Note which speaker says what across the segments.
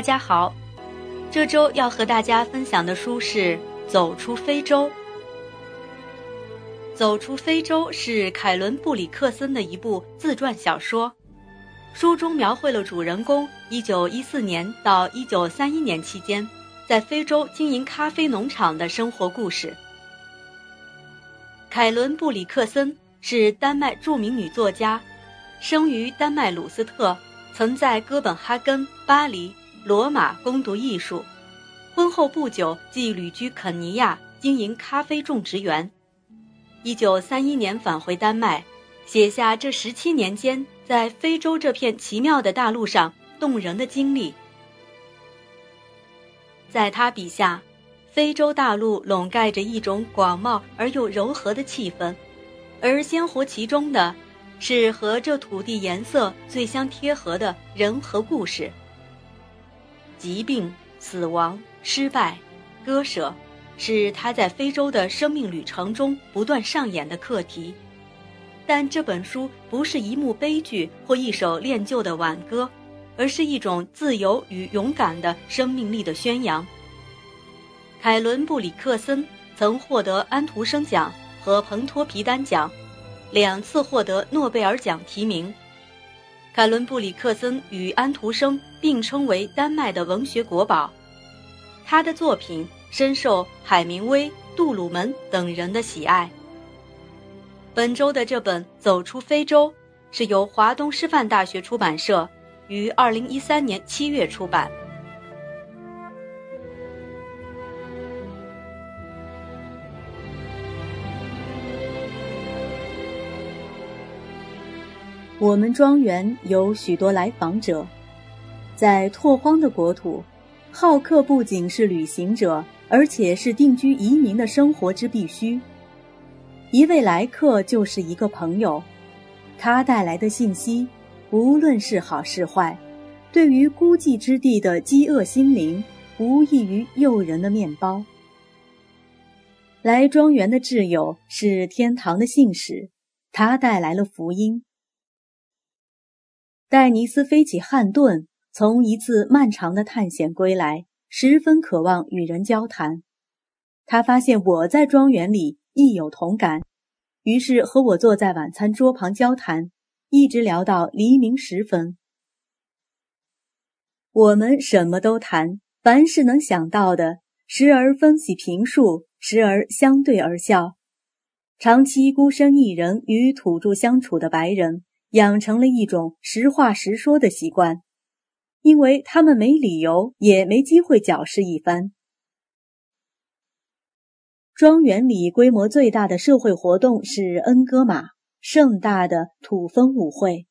Speaker 1: 大家好，这周要和大家分享的书是《走出非洲》。《走出非洲》是凯伦·布里克森的一部自传小说，书中描绘了主人公1914年到1931年期间在非洲经营咖啡农场的生活故事。凯伦·布里克森是丹麦著名女作家，生于丹麦鲁斯特，曾在哥本哈根、巴黎。罗马攻读艺术，婚后不久即旅居肯尼亚，经营咖啡种植园。一九三一年返回丹麦，写下这十七年间在非洲这片奇妙的大陆上动人的经历。在他笔下，非洲大陆笼盖着一种广袤而又柔和的气氛，而鲜活其中的，是和这土地颜色最相贴合的人和故事。疾病、死亡、失败、割舍，是他在非洲的生命旅程中不断上演的课题。但这本书不是一幕悲剧或一首恋旧的挽歌，而是一种自由与勇敢的生命力的宣扬。凯伦·布里克森曾获得安徒生奖和彭托皮丹奖，两次获得诺贝尔奖提名。凯伦·布里克森与安徒生并称为丹麦的文学国宝，他的作品深受海明威、杜鲁门等人的喜爱。本周的这本《走出非洲》是由华东师范大学出版社于二零一三年七月出版。
Speaker 2: 我们庄园有许多来访者，在拓荒的国土，好客不仅是旅行者，而且是定居移民的生活之必须。一位来客就是一个朋友，他带来的信息，无论是好是坏，对于孤寂之地的饥饿心灵，无异于诱人的面包。来庄园的挚友是天堂的信使，他带来了福音。戴尼斯飞起汉顿，从一次漫长的探险归来，十分渴望与人交谈。他发现我在庄园里亦有同感，于是和我坐在晚餐桌旁交谈，一直聊到黎明时分。我们什么都谈，凡是能想到的，时而分析评述，时而相对而笑。长期孤身一人与土著相处的白人。养成了一种实话实说的习惯，因为他们没理由也没机会矫饰一番。庄园里规模最大的社会活动是恩戈玛盛大的土风舞会，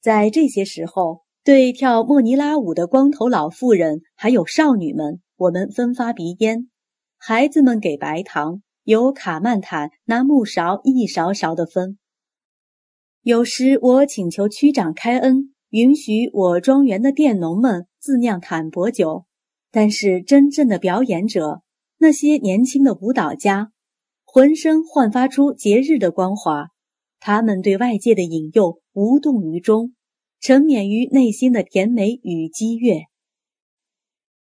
Speaker 2: 在这些时候，对跳莫尼拉舞的光头老妇人还有少女们，我们分发鼻烟；孩子们给白糖，由卡曼坦拿木勺一勺勺的分。有时我请求区长开恩，允许我庄园的佃农们自酿坦博酒，但是真正的表演者，那些年轻的舞蹈家，浑身焕发出节日的光华，他们对外界的引诱无动于衷，沉湎于内心的甜美与激越。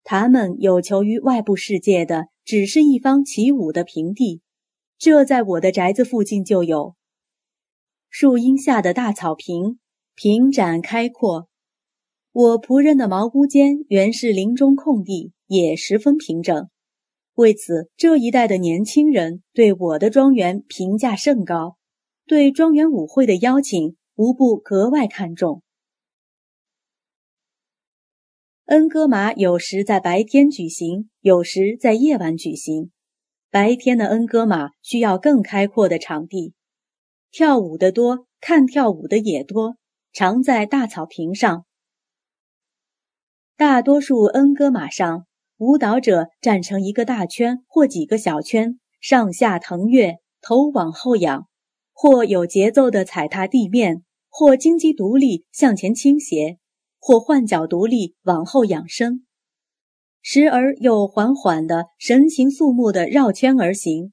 Speaker 2: 他们有求于外部世界的，只是一方起舞的平地，这在我的宅子附近就有。树荫下的大草坪平展开阔，我仆人的茅屋间原是林中空地，也十分平整。为此，这一代的年轻人对我的庄园评价甚高，对庄园舞会的邀请无不格外看重。恩戈玛有时在白天举行，有时在夜晚举行。白天的恩戈玛需要更开阔的场地。跳舞的多，看跳舞的也多，常在大草坪上。大多数恩戈马上，舞蹈者站成一个大圈或几个小圈，上下腾跃，头往后仰，或有节奏地踩踏地面，或金鸡独立向前倾斜，或换脚独立往后仰身，时而又缓缓地神情肃穆地绕圈而行，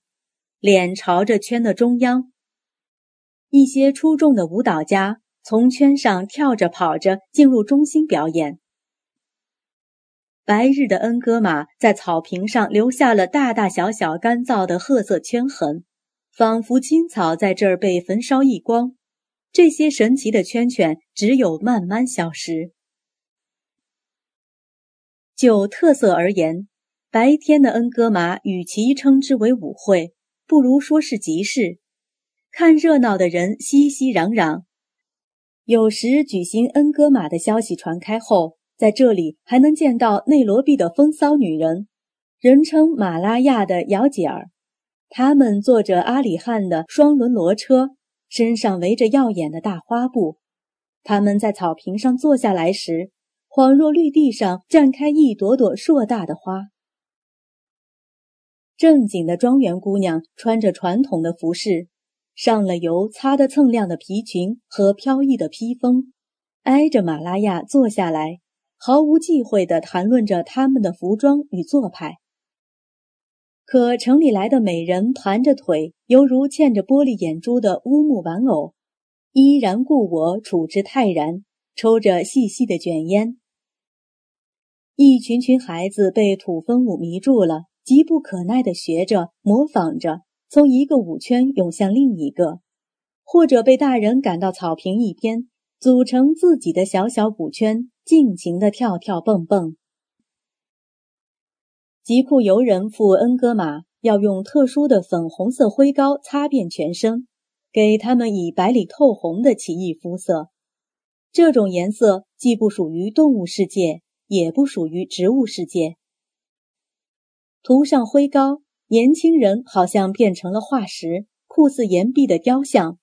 Speaker 2: 脸朝着圈的中央。一些出众的舞蹈家从圈上跳着、跑着进入中心表演。白日的恩戈玛在草坪上留下了大大小小干燥的褐色圈痕，仿佛青草在这儿被焚烧一光。这些神奇的圈圈只有慢慢消失。就特色而言，白天的恩戈玛与其称之为舞会，不如说是集市。看热闹的人熙熙攘攘。有时举行恩戈玛的消息传开后，在这里还能见到内罗毕的风骚女人，人称马拉亚的姚姐儿。她们坐着阿里汉的双轮骡车，身上围着耀眼的大花布。他们在草坪上坐下来时。恍若绿地上绽开一朵朵硕大的花。正经的庄园姑娘穿着传统的服饰，上了油、擦得锃亮的皮裙和飘逸的披风，挨着马拉亚坐下来，毫无忌讳地谈论着他们的服装与做派。可城里来的美人盘着腿，犹如嵌着玻璃眼珠的乌木玩偶，依然故我，处之泰然，抽着细细的卷烟。一群群孩子被土风舞迷住了，急不可耐地学着、模仿着，从一个舞圈涌向另一个，或者被大人赶到草坪一边，组成自己的小小舞圈，尽情的跳跳蹦蹦。吉库游人赴恩戈玛要用特殊的粉红色灰膏擦遍全身，给他们以白里透红的奇异肤色。这种颜色既不属于动物世界。也不属于植物世界。涂上灰膏，年轻人好像变成了化石，酷似岩壁的雕像。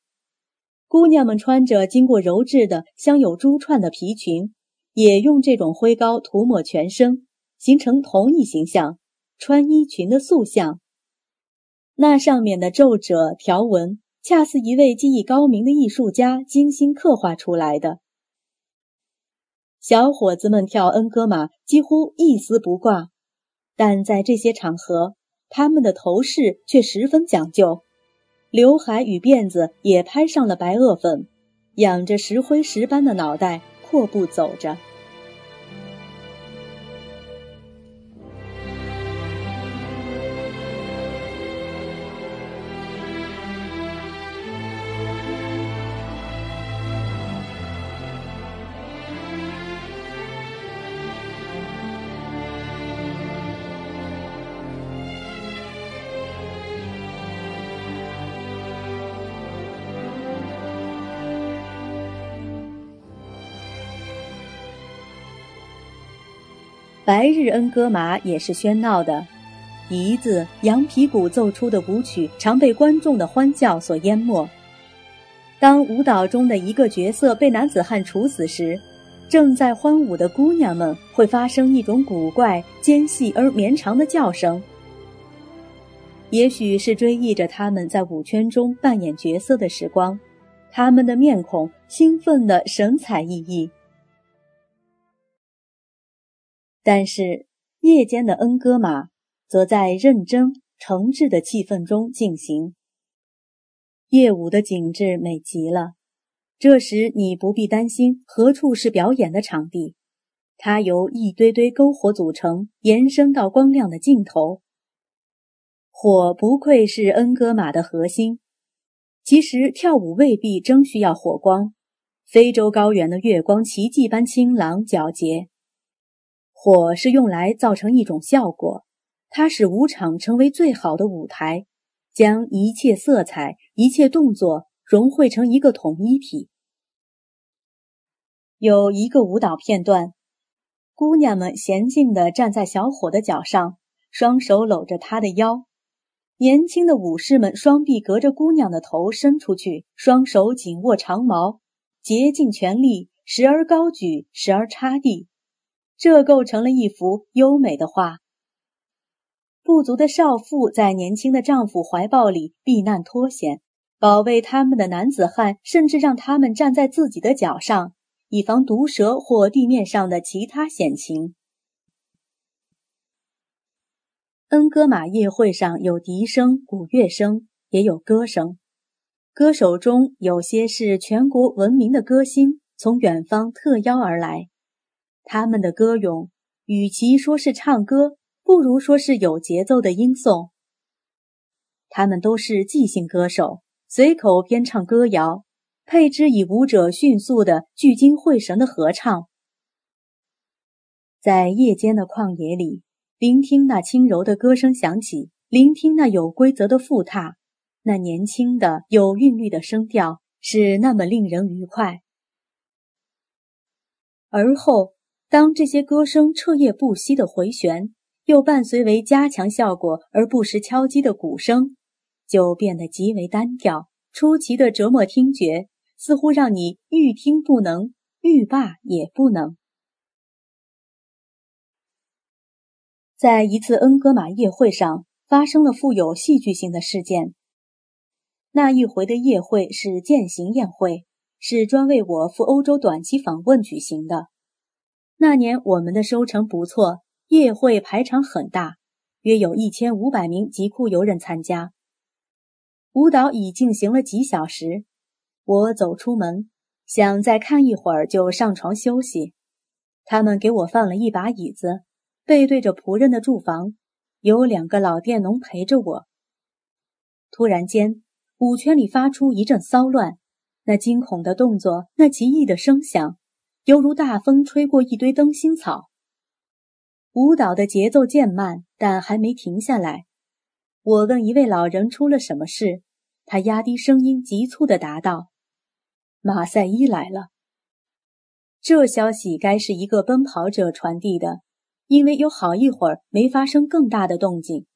Speaker 2: 姑娘们穿着经过揉制的镶有珠串的皮裙，也用这种灰膏涂抹全身，形成同一形象——穿衣裙的塑像。那上面的皱褶条纹，恰似一位技艺高明的艺术家精心刻画出来的。小伙子们跳恩戈玛几乎一丝不挂，但在这些场合，他们的头饰却十分讲究，刘海与辫子也拍上了白垩粉，仰着石灰石般的脑袋，阔步走着。白日恩戈玛也是喧闹的，笛子、羊皮鼓奏出的舞曲常被观众的欢叫所淹没。当舞蹈中的一个角色被男子汉处死时，正在欢舞的姑娘们会发生一种古怪、尖细而绵长的叫声，也许是追忆着他们在舞圈中扮演角色的时光，他们的面孔兴奋得神采奕奕。但是夜间的恩戈玛则在认真诚挚的气氛中进行。夜舞的景致美极了，这时你不必担心何处是表演的场地，它由一堆堆篝火组成，延伸到光亮的尽头。火不愧是恩戈玛的核心。其实跳舞未必真需要火光，非洲高原的月光奇迹般清朗皎洁。火是用来造成一种效果，它使舞场成为最好的舞台，将一切色彩、一切动作融汇成一个统一体。有一个舞蹈片段，姑娘们娴静地站在小伙的脚上，双手搂着他的腰。年轻的武士们双臂隔着姑娘的头伸出去，双手紧握长矛，竭尽全力，时而高举，时而插地。这构成了一幅优美的画。不足的少妇在年轻的丈夫怀抱里避难脱险，保卫他们的男子汉甚至让他们站在自己的脚上，以防毒蛇或地面上的其他险情。恩戈玛夜会上有笛声、鼓乐声，也有歌声。歌手中有些是全国闻名的歌星，从远方特邀而来。他们的歌咏与其说是唱歌，不如说是有节奏的音颂。他们都是即兴歌手，随口编唱歌谣，配之以舞者迅速的聚精会神的合唱。在夜间的旷野里，聆听那轻柔的歌声响起，聆听那有规则的复踏，那年轻的有韵律的声调，是那么令人愉快。而后，当这些歌声彻夜不息的回旋，又伴随为加强效果而不时敲击的鼓声。就变得极为单调，出奇的折磨听觉，似乎让你欲听不能，欲罢也不能。在一次恩格玛夜会上，发生了富有戏剧性的事件。那一回的夜会是践行宴会，是专为我赴欧洲短期访问举行的。那年我们的收成不错，夜会排场很大，约有一千五百名疾库游人参加。舞蹈已进行了几小时，我走出门，想再看一会儿就上床休息。他们给我放了一把椅子，背对着仆人的住房，有两个老佃农陪着我。突然间，舞圈里发出一阵骚乱，那惊恐的动作，那奇异的声响，犹如大风吹过一堆灯芯草。舞蹈的节奏渐慢，但还没停下来。我问一位老人出了什么事，他压低声音，急促地答道：“马赛伊来了。”这消息该是一个奔跑者传递的，因为有好一会儿没发生更大的动静。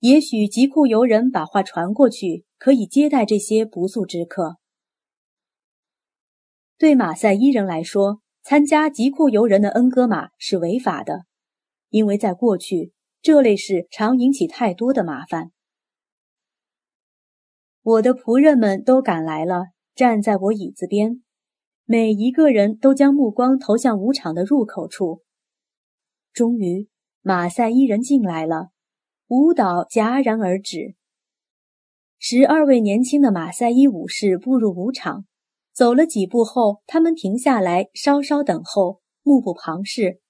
Speaker 2: 也许吉库游人把话传过去，可以接待这些不速之客。对马赛伊人来说，参加吉库游人的恩戈马是违法的，因为在过去。这类事常引起太多的麻烦。我的仆人们都赶来了，站在我椅子边，每一个人都将目光投向舞场的入口处。终于，马赛伊人进来了，舞蹈戛然而止。十二位年轻的马赛伊武士步入舞场，走了几步后，他们停下来，稍稍等候，目不旁视。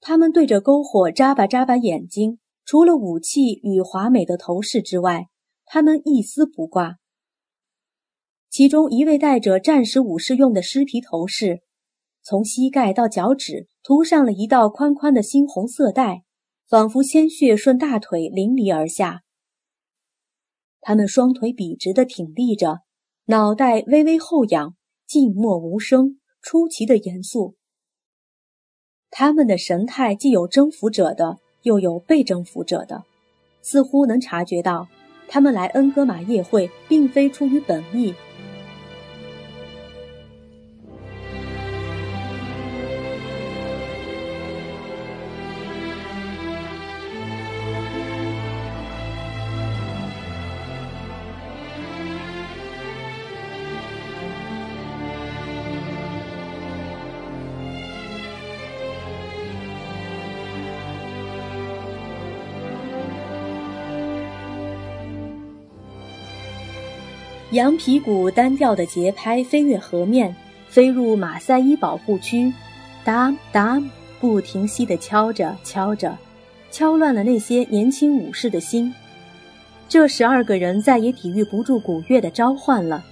Speaker 2: 他们对着篝火眨巴眨巴眼睛，除了武器与华美的头饰之外，他们一丝不挂。其中一位戴着战时武士用的狮皮头饰，从膝盖到脚趾涂上了一道宽宽的猩红色带，仿佛鲜血顺大腿淋漓而下。他们双腿笔直地挺立着，脑袋微微后仰，静默无声，出奇的严肃。他们的神态既有征服者的，又有被征服者的，似乎能察觉到，他们来恩格玛夜会并非出于本意。羊皮鼓单调的节拍飞越河面，飞入马赛伊保护区，哒哒不停息地敲着敲着，敲乱了那些年轻武士的心。这十二个人再也抵御不住鼓乐的召唤了。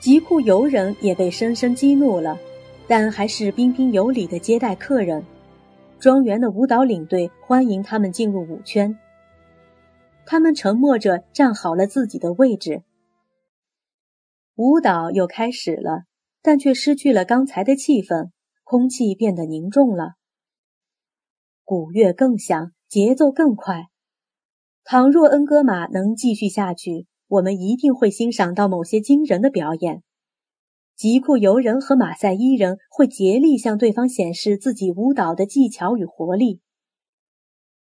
Speaker 2: 吉库游人也被深深激怒了，但还是彬彬有礼地接待客人。庄园的舞蹈领队欢迎他们进入舞圈。他们沉默着站好了自己的位置。舞蹈又开始了，但却失去了刚才的气氛，空气变得凝重了。鼓乐更响，节奏更快。倘若恩戈玛能继续下去，我们一定会欣赏到某些惊人的表演。吉库尤人和马赛伊人会竭力向对方显示自己舞蹈的技巧与活力。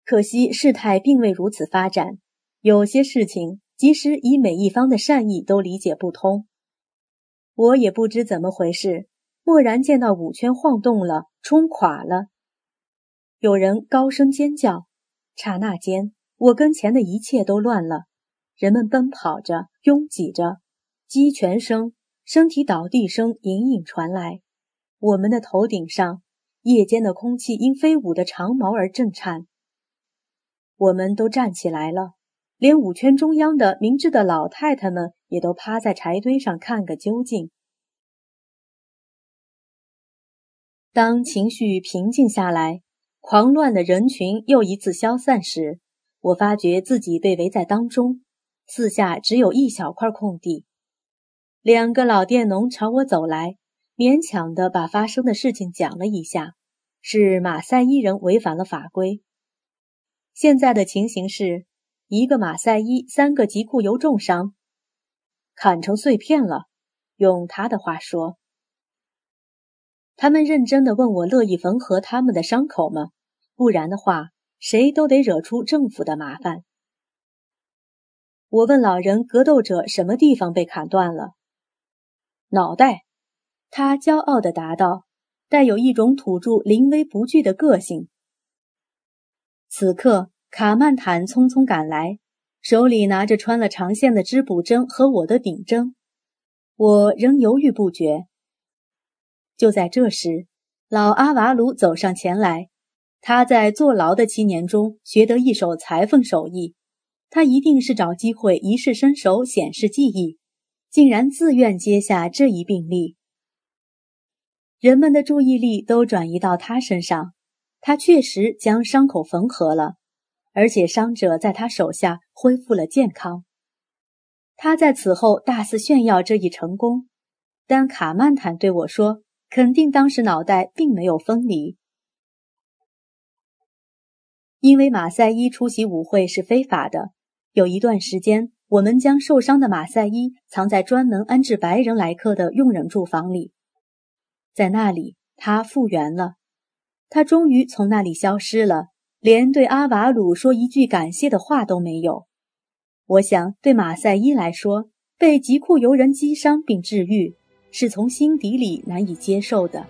Speaker 2: 可惜事态并未如此发展，有些事情即使以每一方的善意都理解不通。我也不知怎么回事，蓦然见到舞圈晃动了，冲垮了。有人高声尖叫，刹那间，我跟前的一切都乱了。人们奔跑着，拥挤着，鸡犬声、身体倒地声隐隐传来。我们的头顶上，夜间的空气因飞舞的长矛而震颤。我们都站起来了，连五圈中央的明智的老太太们也都趴在柴堆上看个究竟。当情绪平静下来，狂乱的人群又一次消散时，我发觉自己被围在当中，四下只有一小块空地。两个老佃农朝我走来，勉强的把发生的事情讲了一下：是马赛伊人违反了法规。现在的情形是，一个马赛伊三个吉库尤重伤，砍成碎片了。用他的话说。他们认真的问我乐意缝合他们的伤口吗？不然的话，谁都得惹出政府的麻烦。我问老人格斗者什么地方被砍断了？脑袋。他骄傲地答道，带有一种土著临危不惧的个性。此刻，卡曼坦匆匆赶来，手里拿着穿了长线的织补针和我的顶针。我仍犹豫不决。就在这时，老阿瓦鲁走上前来。他在坐牢的七年中学得一手裁缝手艺，他一定是找机会一试身手，显示技艺，竟然自愿接下这一病例。人们的注意力都转移到他身上，他确实将伤口缝合了，而且伤者在他手下恢复了健康。他在此后大肆炫耀这一成功，但卡曼坦对我说。肯定当时脑袋并没有分离，因为马赛伊出席舞会是非法的。有一段时间，我们将受伤的马赛伊藏在专门安置白人来客的佣人住房里，在那里他复原了。他终于从那里消失了，连对阿瓦鲁说一句感谢的话都没有。我想，对马赛伊来说，被吉库尤人击伤并治愈。是从心底里难以接受的。